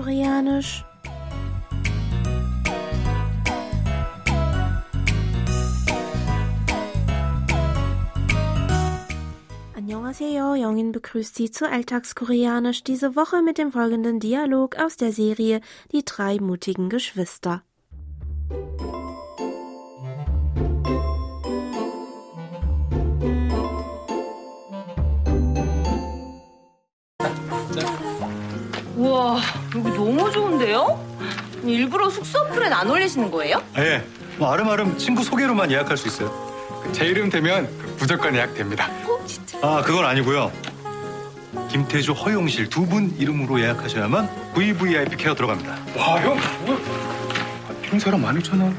Koreanisch. Annyeonghaseyo, Jongin begrüßt Sie zu Alltagskoreanisch diese Woche mit dem folgenden Dialog aus der Serie Die drei mutigen Geschwister. 너무 좋은데요? 일부러 숙소 어플엔 안 올리시는 거예요? 예, 뭐 아름아름 친구 소개로만 예약할 수 있어요. 제 이름 되면 무조건 예약됩니다. 어, 진짜. 아, 그건 아니고요. 김태주, 허용실 두 분 이름으로 예약하셔야만 VVIP 케어 들어갑니다. 와, 형, 뭐, 이런 사람 많잖아.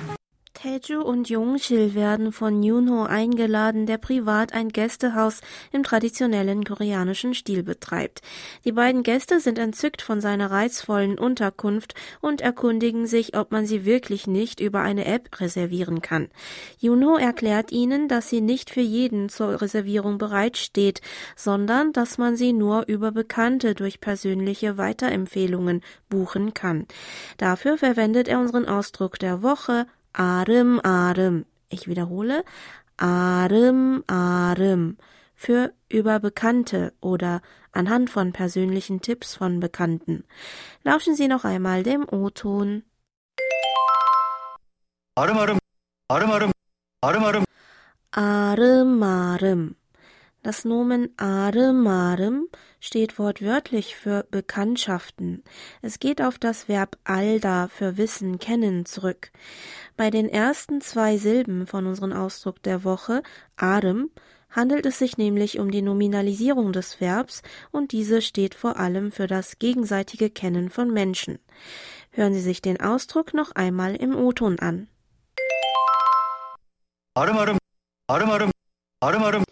Taeju und Jungshil werden von Yunho eingeladen, der privat ein Gästehaus im traditionellen koreanischen Stil betreibt. Die beiden Gäste sind entzückt von seiner reizvollen Unterkunft und erkundigen sich, ob man sie wirklich nicht über eine App reservieren kann. Yunho erklärt ihnen, dass sie nicht für jeden zur Reservierung bereitsteht, sondern dass man sie nur über Bekannte durch persönliche Weiterempfehlungen buchen kann. Dafür verwendet er unseren Ausdruck der Woche Arem, Arem. Ich wiederhole. Arem, Arem. Für über Bekannte oder anhand von persönlichen Tipps von Bekannten. Lauschen Sie noch einmal dem O-Ton. Arem, Arem. Arem, Arem. Arem, Arem. Arem, Arem. Das Nomen Arem steht wortwörtlich für Bekanntschaften. Es geht auf das Verb alda für Wissen, Kennen zurück. Bei den ersten zwei Silben von unserem Ausdruck der Woche, Adem, handelt es sich nämlich um die Nominalisierung des Verbs und diese steht vor allem für das gegenseitige Kennen von Menschen. Hören Sie sich den Ausdruck noch einmal im O-Ton an. Adem, adem, adem, adem, adem.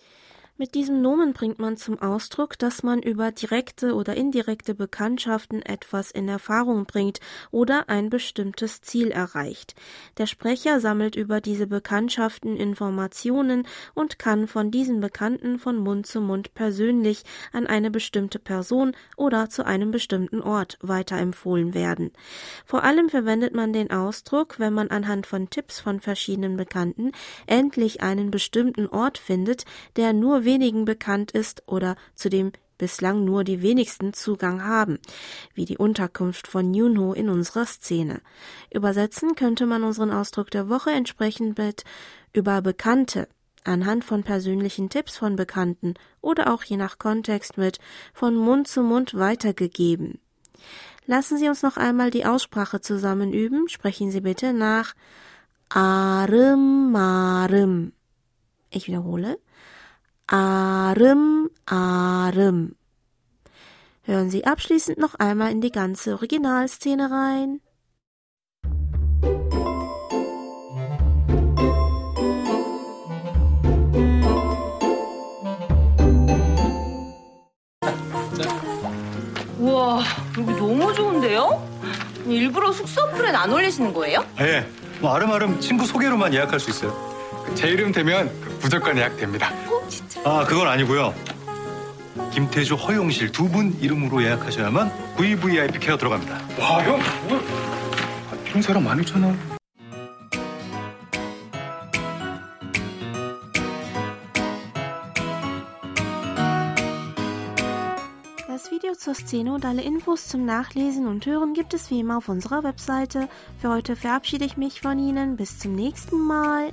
Mit diesem Nomen bringt man zum Ausdruck, dass man über direkte oder indirekte Bekanntschaften etwas in Erfahrung bringt oder ein bestimmtes Ziel erreicht. Der Sprecher sammelt über diese Bekanntschaften Informationen und kann von diesen Bekannten von Mund zu Mund persönlich an eine bestimmte Person oder zu einem bestimmten Ort weiterempfohlen werden. Vor allem verwendet man den Ausdruck, wenn man anhand von Tipps von verschiedenen Bekannten endlich einen bestimmten Ort findet, der nur wenigen bekannt ist oder zu dem bislang nur die wenigsten Zugang haben, wie die Unterkunft von Yunho in unserer Szene. Übersetzen könnte man unseren Ausdruck der Woche entsprechend mit über Bekannte, anhand von persönlichen Tipps von Bekannten oder auch je nach Kontext mit von Mund zu Mund weitergegeben. Lassen Sie uns noch einmal die Aussprache zusammen üben. Sprechen Sie bitte nach Arem Marem. Ich wiederhole. Arem, Arem. Hören Sie abschließend noch einmal in die ganze Originalszene rein. 우와, 여기 너무 좋은데요? 일부러 숙소 어플엔 안 올리시는 거예요? 예, 뭐 아름아름 친구 소개로만 예약할 수 있어요. 제 이름 되면 무조건 예약됩니다. 어. 아, 그건 아니고요. 김태주, 허용실 두 분 이름으로 예약하셔야만 VVIP 케어 들어갑니다. 와, 형, 뭐, 이런 사람 많잖아. Das Video zur Szene und alle Infos zum Nachlesen und Hören gibt es wie immer auf unserer Webseite. Für heute verabschiede ich mich von Ihnen. Bis zum nächsten Mal.